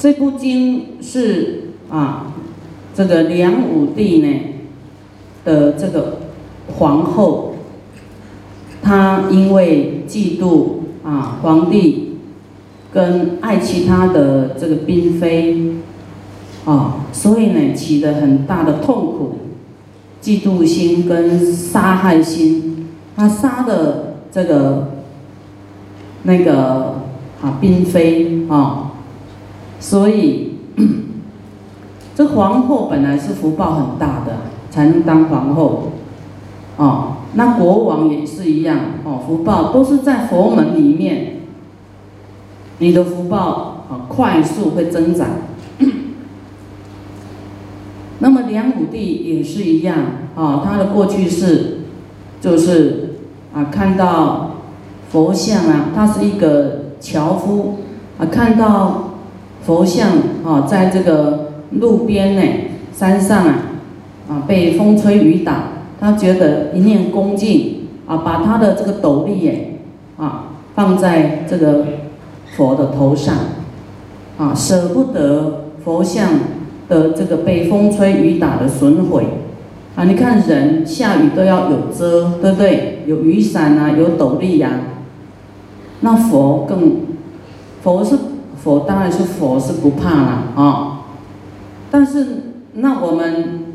这部经是啊，这个梁武帝呢的这个皇后，她因为嫉妒啊皇帝跟爱其他的这个嫔妃啊，所以呢起了很大的痛苦，嫉妒心跟杀害心，她杀的这个那个啊嫔妃啊，所以 这皇后本来是福报很大的，才能当皇后，哦，那国王也是一样，哦，福报都是在佛门里面，你的福报啊快速会增长。那么梁武帝也是一样，啊，他的过去式就是啊看到佛像啊，他是一个樵夫啊，看到佛像啊在这个路边呢山上啊啊被风吹雨打，他觉得一念恭敬啊，把他的这个斗笠耶啊放在这个佛的头上啊，舍不得佛像。的这个被风吹雨打的损毁，啊，你看人下雨都要有遮，对不对？有雨伞啊，有斗笠呀。那佛更，佛是佛，当然是佛是不怕了啊。但是那我们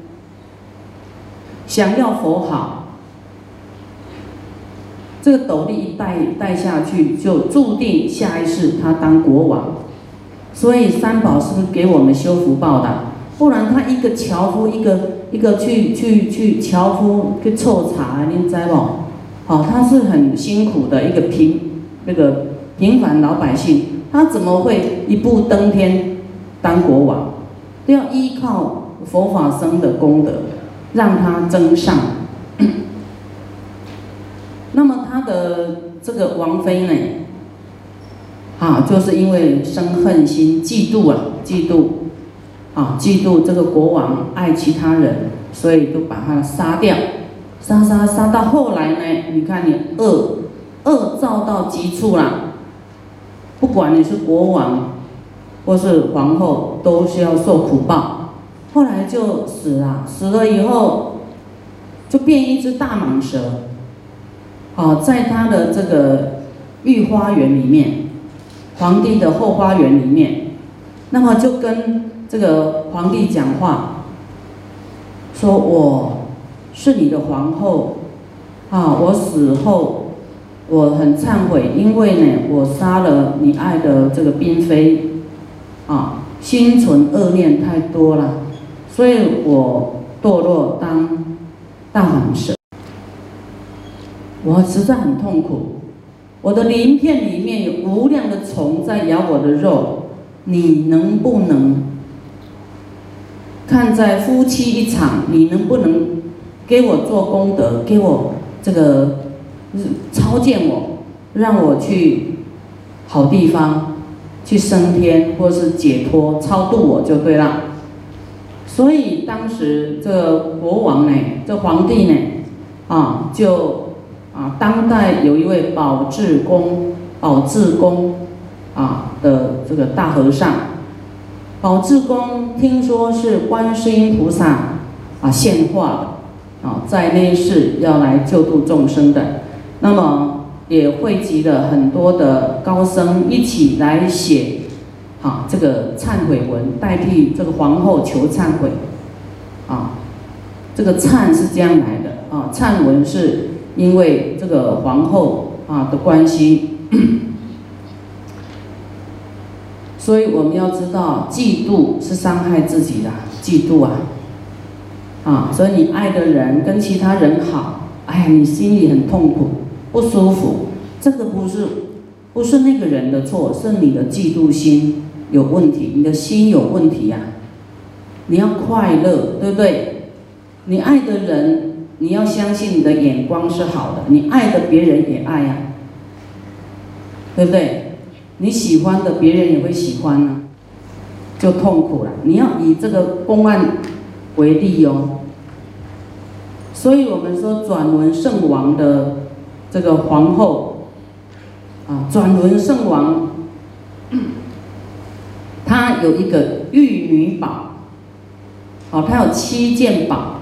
想要佛好，这个斗笠一戴戴下去，就注定下一世他当国王。所以三宝是不是给我们修福报的，不然他一个樵夫，一个一个去去去樵夫去凑茶，您知不？好，他是很辛苦的一个平那个平凡老百姓，他怎么会一步登天当国王？都要依靠佛法僧的功德，让他增上。那么他的这个王妃呢？啊，就是因为生恨心、嫉妒啊，嫉妒，啊，嫉妒这个国王爱其他人，所以就把他杀掉，杀杀杀到后来呢，你看你恶，恶造到极处了，不管你是国王，或是皇后，都是要受苦报。后来就死了，死了以后，就变一只大蟒蛇，啊，在他的这个御花园里面。皇帝的后花园里面，那么就跟这个皇帝讲话，说我是你的皇后，啊，我死后我很忏悔，因为呢我杀了你爱的这个嫔妃，啊，心存恶念太多了，所以我堕落当大蟒蛇，我实在很痛苦。我的鳞片里面有无量的虫在咬我的肉，你能不能看在夫妻一场？你能不能给我做功德，给我这个超荐我，让我去好地方去升天，或是解脱超度我就对了。所以当时这国王呢，这皇帝呢，啊就。啊，当代有一位宝智公，宝智公啊的这个大和尚，宝智公听说是观世音菩萨啊现化的啊，在那一世要来救度众生的，那么也汇集了很多的高僧一起来写啊这个忏悔文，代替这个皇后求忏悔啊，这个忏是这样来的啊，忏文是。因为这个皇后啊的关系，所以我们要知道，嫉妒是伤害自己的。嫉妒啊，啊，所以你爱的人跟其他人好，哎呀，你心里很痛苦、不舒服。这个不是不是那个人的错，是你的嫉妒心有问题，你的心有问题呀。你要快乐，对不对？你爱的人。你要相信你的眼光是好的，你爱的别人也爱呀，对不对？你喜欢的别人也会喜欢呢，就痛苦了。你要以这个公案为例哦。所以我们说转轮圣王的这个皇后啊，转轮圣王，他有一个玉女宝，好，他有七件宝，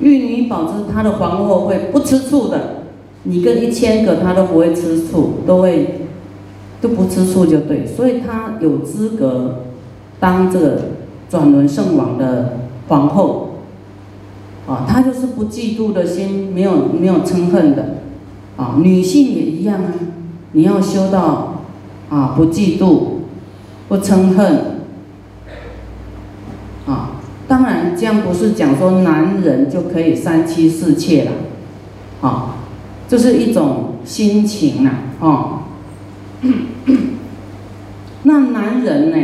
玉女宝就是他的皇后会不吃醋的，你跟一千个他都不会吃醋，都会都不吃醋就对，所以他有资格当这个转轮圣王的皇后，啊，他就是不嫉妒的心，没有没有嗔恨的，啊，女性也一样啊，你要修到啊不嫉妒。不嗔恨，啊，当然这样不是讲说男人就可以三妻四妾了，啊，这是一种心情呐，哦，那男人呢，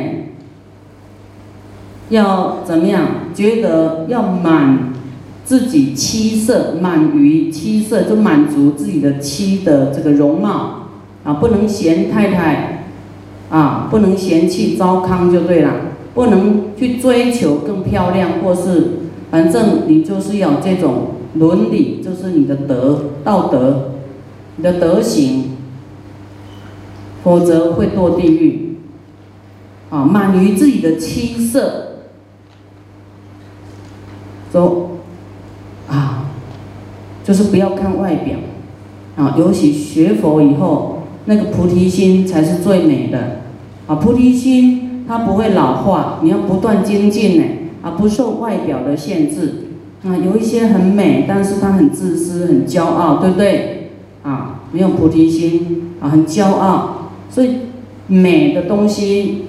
要怎么样？觉得要满自己妻色，满于妻色，就满足自己的妻的这个容貌，啊，不能嫌太太。啊，不能嫌弃糟糠就对了，不能去追求更漂亮，或是反正你就是要这种伦理，就是你的德道德，你的德行，否则会堕地狱。啊，满于自己的妻色，走，啊，就是不要看外表，啊，尤其学佛以后，那个菩提心才是最美的。啊，菩提心它不会老化，你要不断精进呢，啊，不受外表的限制。啊，有一些很美，但是他很自私、很骄傲，对不对？啊，没有菩提心，啊，很骄傲。所以美的东西，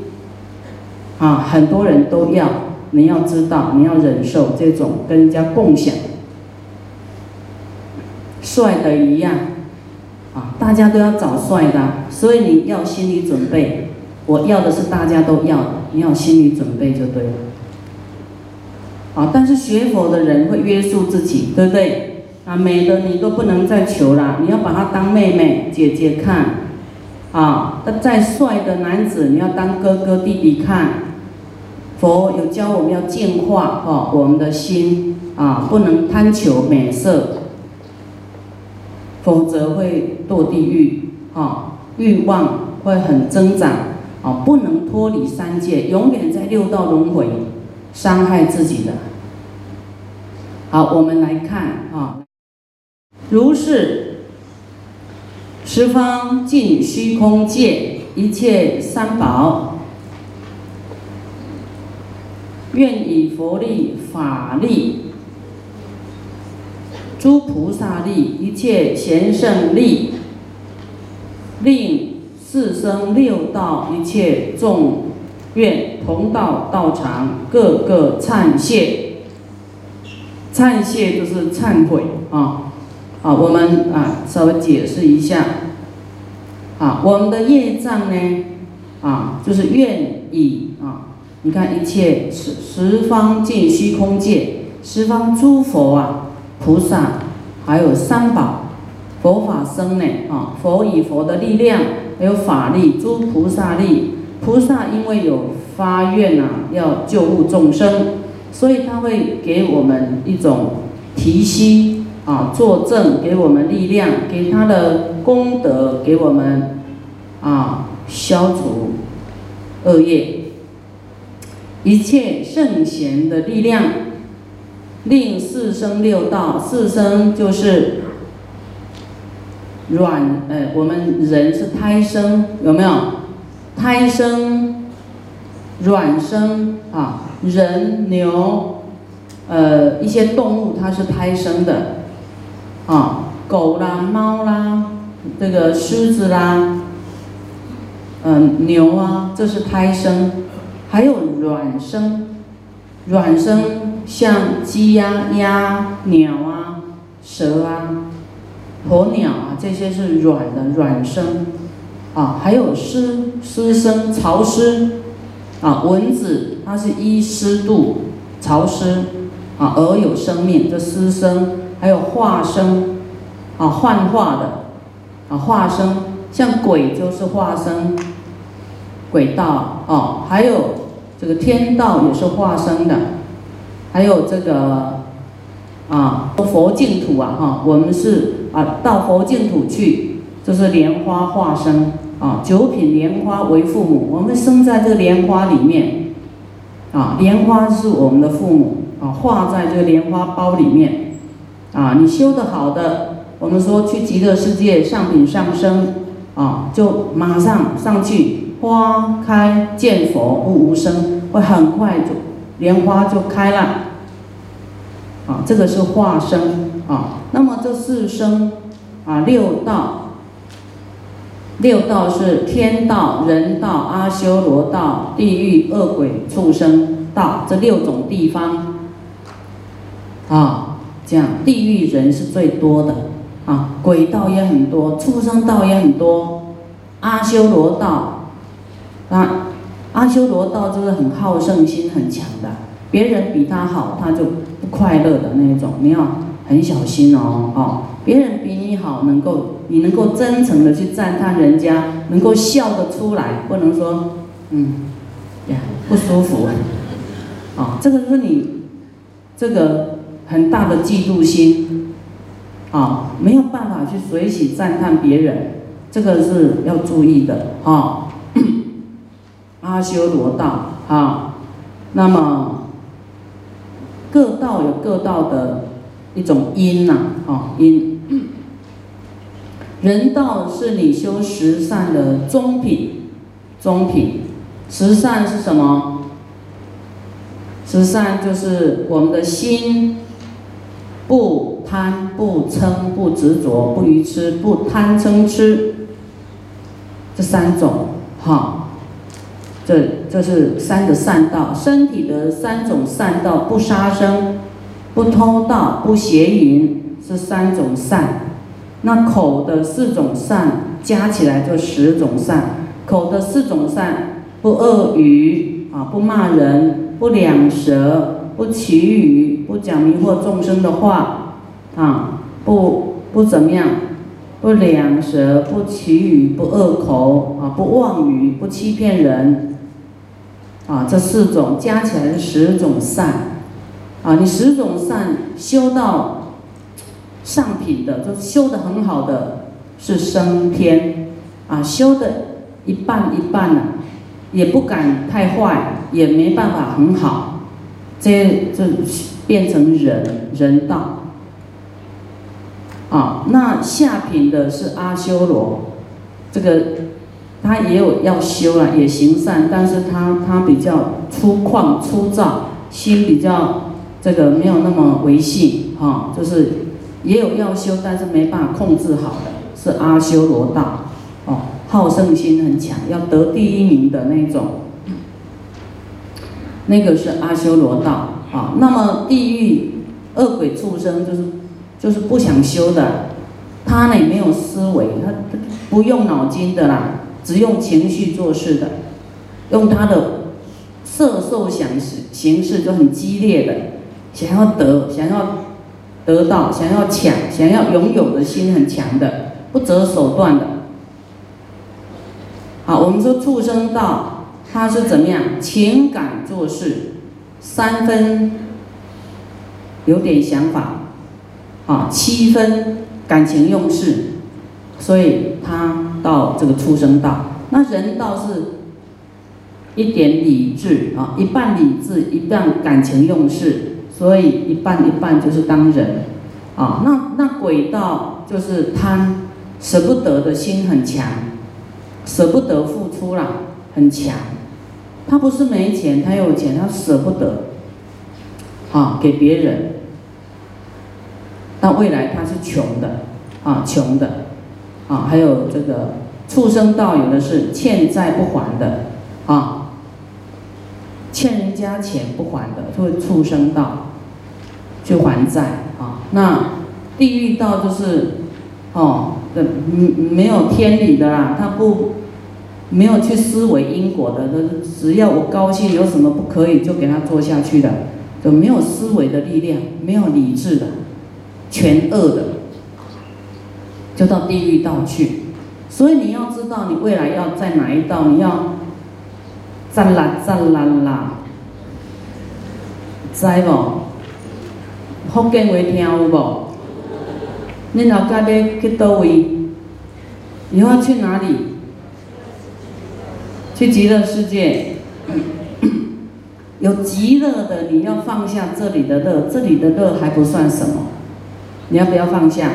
啊，很多人都要，你要知道，你要忍受这种跟人家共享。帅的一样，啊，大家都要找帅的，所以你要心理准备。我要的是大家都要的，你要心理准备就对了。啊，但是学佛的人会约束自己，对不对？啊，美的你都不能再求了，你要把他当妹妹、姐姐看。啊，那再帅的男子，你要当哥哥、弟弟看。佛有教我们要净化哦，我们的心啊，不能贪求美色，否则会堕地狱。啊，欲望会很增长。啊，不能脱离三界，永远在六道轮回，伤害自己的。好，我们来看啊，如是十方尽虚空界一切三宝，愿以佛力、法力、诸菩萨力、一切贤圣力，令。四生六道一切众愿同道道场，各个忏谢。忏谢就是忏悔啊！啊，我们啊稍微解释一下。啊，我们的业障呢，啊，就是愿以啊，你看一切十十方尽虚空界，十方诸佛啊，菩萨，还有三宝，佛法僧呢，啊，佛以佛的力量。还有法力，诸菩萨力，菩萨因为有发愿呐，要救护众生，所以他会给我们一种提息啊，作证，给我们力量，给他的功德，给我们啊消除恶业，一切圣贤的力量，令四生六道，四生就是。卵，呃，我们人是胎生，有没有？胎生、卵生啊，人、牛，呃，一些动物它是胎生的，啊，狗啦、猫啦，这个狮子啦，嗯，牛啊，这是胎生，还有卵生，卵生像鸡呀、鸭、鸟啊、蛇啊。鸵鸟啊，这些是软的软生，啊，还有湿湿生潮湿，啊，蚊子它是依湿度潮湿，啊而有生命，这湿生，还有化生，啊幻化的，啊化生，像鬼就是化生，鬼道啊，还有这个天道也是化生的，还有这个啊佛净土啊哈，我们是。啊，到佛净土去，就是莲花化身啊，九品莲花为父母，我们生在这个莲花里面啊，莲花是我们的父母啊，化在这个莲花苞里面啊。你修的好的，我们说去极乐世界上品上升啊，就马上上去，花开见佛悟无声，会很快就莲花就开了啊。这个是化生啊。那么这四生啊，六道。六道是天道、人道、阿修罗道、地狱、恶鬼、畜生道这六种地方，啊，这样地狱人是最多的，啊，鬼道也很多，畜生道也很多，阿修罗道，啊，阿修罗道就是很好胜心很强的，别人比他好，他就快乐的那种，你要很小心哦，哦。别人比你好，能够你能够真诚的去赞叹人家，能够笑得出来，不能说，嗯，呀不舒服，啊，这个是你这个很大的嫉妒心，啊，没有办法去随喜赞叹别人，这个是要注意的，啊，阿修罗道，啊，那么道有各道的一种因呐，啊因。人道是你修十善的中品，中品，十善是什么？十善就是我们的心，不贪、不嗔、不执着、不愚痴、不贪嗔痴，这三种，哈，这这是三个善道，身体的三种善道，不杀生、不偷盗、不邪淫，是三种善。那口的四种善加起来就十种善，口的四种善，不恶语啊，不骂人，不两舌，不绮语，不讲迷惑众生的话，啊，不不怎么样，不两舌，不绮语，不恶口啊，不妄语，不欺骗人，啊，这四种加起来十种善，啊，你十种善修到。上品的，就修的很好的是升天，啊，修的一半一半呢，也不敢太坏，也没办法很好，这这变成人人道，啊，那下品的是阿修罗，这个他也有要修了，也行善，但是他他比较粗犷粗糙，心比较这个没有那么维系，哈，就是。也有要修，但是没办法控制好的，是阿修罗道，哦，好胜心很强，要得第一名的那种，那个是阿修罗道，啊，那么地狱恶鬼畜生就是就是不想修的，他呢也没有思维，他不用脑筋的啦，只用情绪做事的，用他的色受想形形式就很激烈的，想要得，想要。得到想要抢、想要拥有的心很强的，不择手段的。好，我们说畜生道，他是怎么样？情感做事，三分有点想法，啊，七分感情用事，所以他到这个畜生道。那人道是一点理智啊，一半理智，一半感情用事。所以一半一半就是当人，啊，那那鬼道就是贪，舍不得的心很强，舍不得付出啦，很强。他不是没钱，他有钱，他舍不得，啊，给别人。但未来他是穷的，啊，穷的，啊，还有这个畜生道有的是欠债不还的，啊，欠人家钱不还的，就会畜生道。去还债啊！那地狱道就是，哦，的没有天理的啦，他不没有去思维因果的，他只要我高兴，有什么不可以就给他做下去的，就没有思维的力量，没有理智的，全恶的，就到地狱道去。所以你要知道，你未来要在哪一道，你要赞啦赞啦啦，知不？福建话听有无？恁老家要去倒位？以后去哪里？去极乐世界。有极乐的，你要放下这里的乐，这里的乐还不算什么，你要不要放下？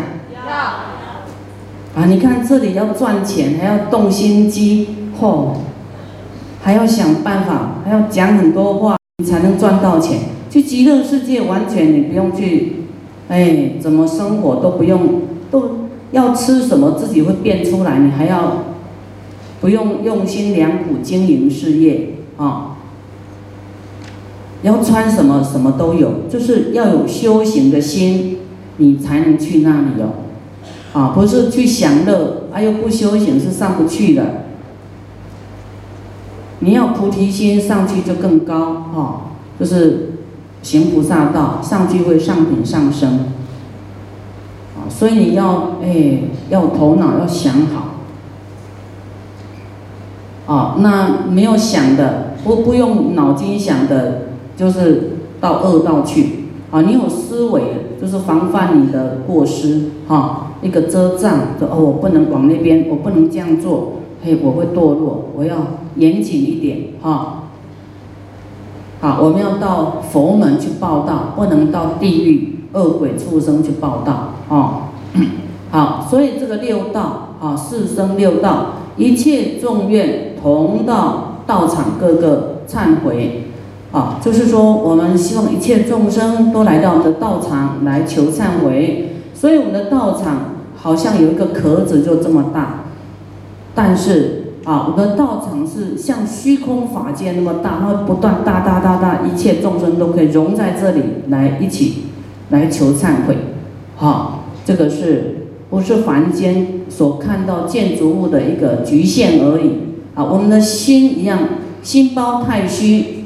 啊，你看这里要赚钱，还要动心机，嚯，还要想办法，还要讲很多话，你才能赚到钱。去极乐世界，完全你不用去，哎，怎么生活都不用，都要吃什么自己会变出来，你还要不用用心良苦经营事业啊。要穿什么什么都有，就是要有修行的心，你才能去那里哦。啊，不是去享乐，啊又不修行是上不去的。你要菩提心上去就更高哈，就是行菩萨道上去会上品上升。啊，所以你要哎要头脑要想好。啊，那没有想的，不不用脑筋想的。就是到恶道去，啊，你有思维，就是防范你的过失，哈，一个遮障，说哦，我不能往那边，我不能这样做，嘿，我会堕落，我要严谨一点，哈，好，我们要到佛门去报道，不能到地狱恶鬼畜生去报道，哦，好，所以这个六道，啊，四生六道，一切众愿同到道场，各个忏悔。啊，就是说，我们希望一切众生都来到我们的道场来求忏悔，所以我们的道场好像有一个壳子就这么大，但是啊，我的道场是像虚空法界那么大，它会不断大大大大，一切众生都可以融在这里来一起来求忏悔。好，这个是不是凡间所看到建筑物的一个局限而已？啊，我们的心一样，心包太虚。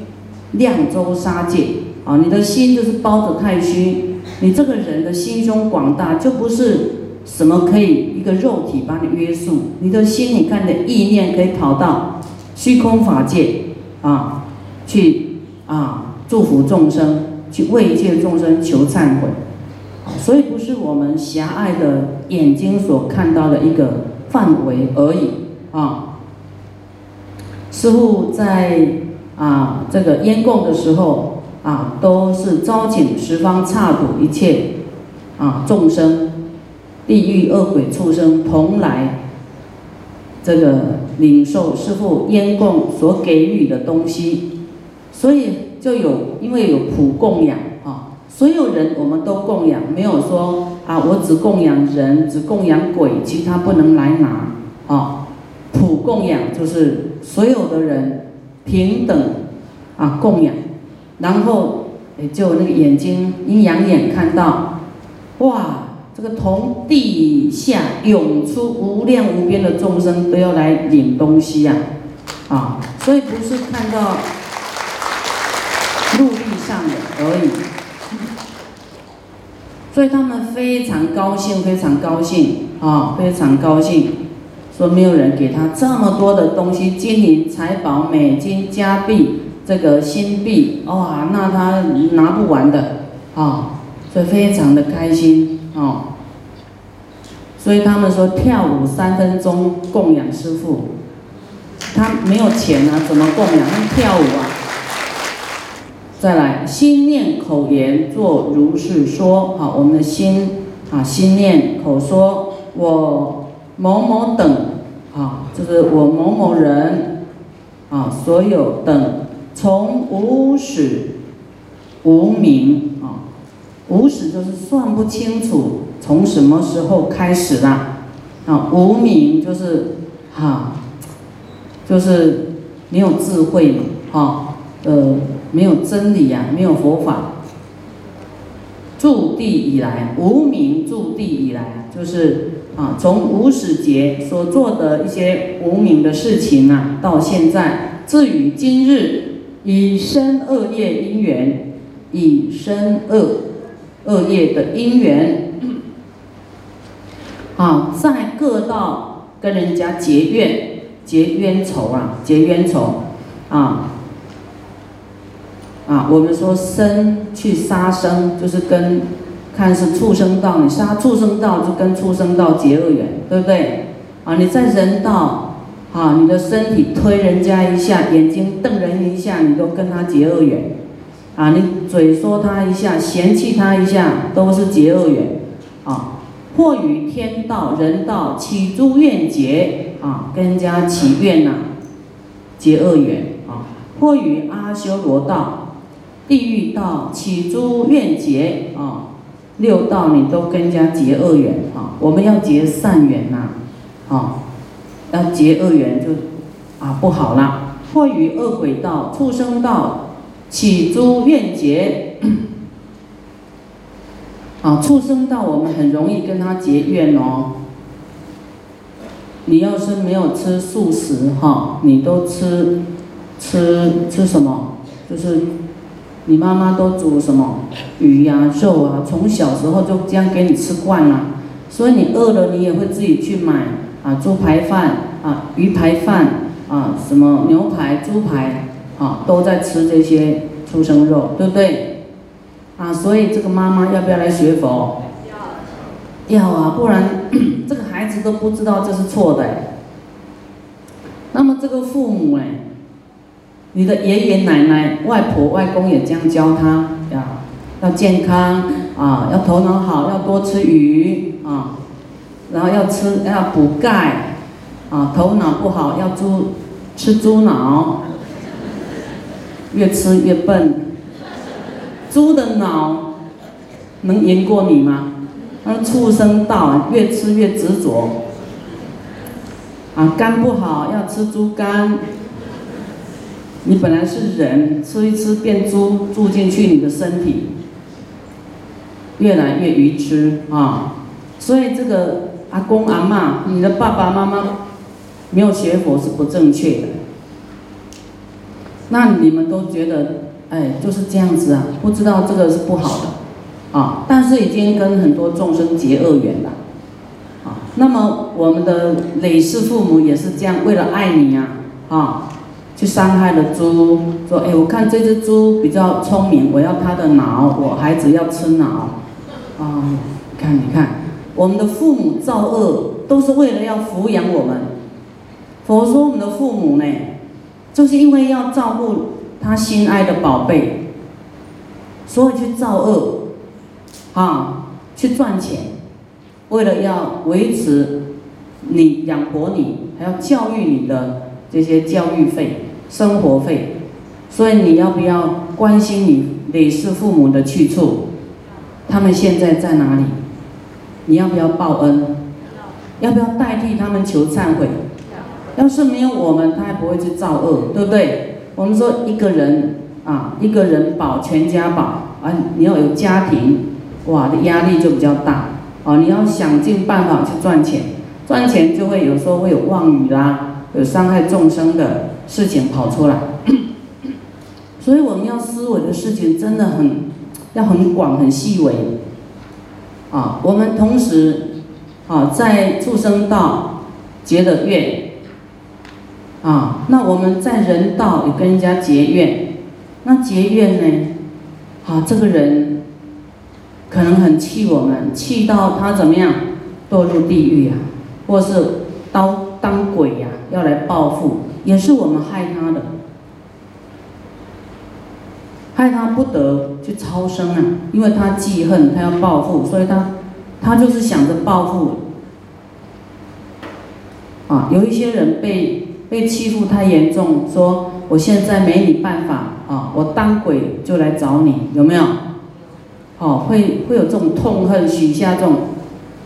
量周杀戒啊！你的心就是包着太虚，你这个人的心胸广大，就不是什么可以一个肉体把你约束。你的心，你看你的意念可以跑到虚空法界啊，去啊祝福众生，去为一切众生求忏悔。所以不是我们狭隘的眼睛所看到的一个范围而已啊。师父在。啊，这个烟供的时候啊，都是招请十方刹土一切啊众生，地狱恶鬼畜生同来，这个领受师父烟供所给予的东西，所以就有因为有普供养啊，所有人我们都供养，没有说啊我只供养人，只供养鬼，其他不能来拿啊，普供养就是所有的人。平等啊，供养，然后就那个眼睛阴阳眼看到，哇，这个从地下涌出无量无边的众生都要来领东西呀，啊，所以不是看到陆地上的而已，所以他们非常高兴，非常高兴啊，非常高兴。说没有人给他这么多的东西，金银财宝、美金加币、这个新币，哇，那他拿不完的啊，所以非常的开心啊。所以他们说跳舞三分钟供养师傅，他没有钱啊，怎么供养？跳舞啊。再来，心念口言做如是说，好，我们的心啊，心念口说，我。某某等，啊，就是我某某人，啊，所有等，从无始无名，无始就是算不清楚从什么时候开始的，啊，无名就是，哈，就是没有智慧嘛，哈，呃，没有真理呀，没有佛法，筑地以来，无名筑地以来，就是。啊，从无始劫所做的一些无名的事情啊，到现在至于今日，以生恶业因缘，以生恶恶业的因缘，啊，在各道跟人家结怨结冤仇啊，结冤仇啊，啊，我们说生去杀生，就是跟。看是畜生道，你杀畜生道就跟畜生道结恶缘，对不对？啊，你在人道，啊，你的身体推人家一下，眼睛瞪人一下，你都跟他结恶缘，啊，你嘴说他一下，嫌弃他一下，都是结恶缘啊。或与天道、人道起诸怨结啊，跟人家起怨呐，结恶缘啊。或与阿修罗道、地狱道起诸怨结啊，六道你都跟人家结恶缘啊。我们要结善缘呐，啊，要结恶缘就啊不好啦。或与恶鬼道、畜生道起诸怨结。啊，畜生道我们很容易跟他结怨哦。你要是没有吃素食哈，你都吃吃吃什么？就是你妈妈都煮什么鱼呀、肉啊，从小时候就这样给你吃惯了，所以你饿了你也会自己去买啊，猪排饭啊、鱼排饭啊、什么牛排、猪排啊，都在吃这些畜生肉，对不对？啊，所以这个妈妈要不要来学佛？要，要啊，不然 这个孩子都不知道这是错的。那么这个父母哎，你的爷爷奶奶、外婆、外公也这样教他呀，要健康啊，要头脑好，要多吃鱼啊，然后要吃要补钙啊，头脑不好要猪吃猪脑，越吃越笨。猪的脑能赢过你吗？那畜生道越吃越执着，啊，肝不好要吃猪肝。你本来是人，吃一吃变猪，住进去你的身体，越来越愚痴啊！所以这个阿公阿妈，你的爸爸妈妈没有学佛是不正确的。那你们都觉得？哎，就是这样子啊，不知道这个是不好的，啊，但是已经跟很多众生结恶缘了，啊，那么我们的累世父母也是这样，为了爱你呀，啊，去伤害了猪，说，哎，我看这只猪比较聪明，我要它的脑，我孩子要吃脑，啊，看你看，我们的父母造恶都是为了要抚养我们，佛说我们的父母呢，就是因为要照顾。他心爱的宝贝，所以去造恶，啊，去赚钱，为了要维持你养活你，还要教育你的这些教育费、生活费，所以你要不要关心你累世父母的去处？他们现在在哪里？你要不要报恩？要不要代替他们求忏悔？要是没有我们，他也不会去造恶，对不对？我们说一个人啊，一个人保全家保啊，你要有家庭，哇，的压力就比较大啊。你要想尽办法去赚钱，赚钱就会有时候会有妄语啦，有伤害众生的事情跑出来。所以我们要思维的事情真的很要很广很细微啊。我们同时啊，在畜生道结的愿。啊，那我们在人道也跟人家结怨，那结怨呢？啊，这个人可能很气我们，气到他怎么样堕入地狱啊，或是刀当鬼呀，要来报复，也是我们害他的，害他不得去超生啊，因为他记恨，他要报复，所以他他就是想着报复。啊，有一些人被。被欺负太严重，说我现在没你办法啊，我当鬼就来找你，有没有？哦，会会有这种痛恨，许下这种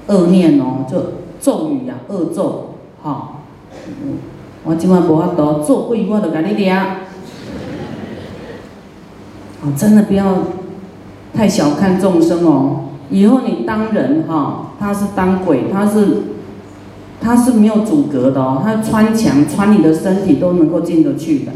恶念哦，就咒语呀，恶咒，好，我今晚无法度做鬼，我就给你抓。啊，真的不要太小看众生哦，以后你当人哈，他是当鬼，他是。它是没有阻隔的哦，它穿墙穿你的身体都能够进得去的。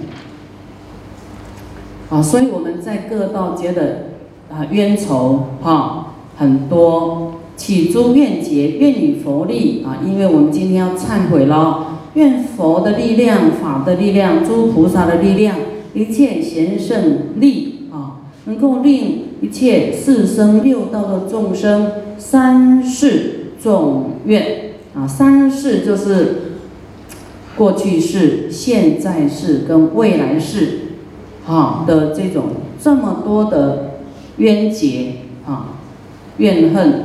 啊，所以我们在各道觉得啊冤仇哈很多，起诸愿结，愿与佛力啊，因为我们今天要忏悔了，愿佛的力量、法的力量、诸菩萨的力量、一切贤圣力啊，能够令一切四生六道的众生三世众愿。啊，三世就是过去式、现在式跟未来式，哈的这种这么多的冤结啊、怨恨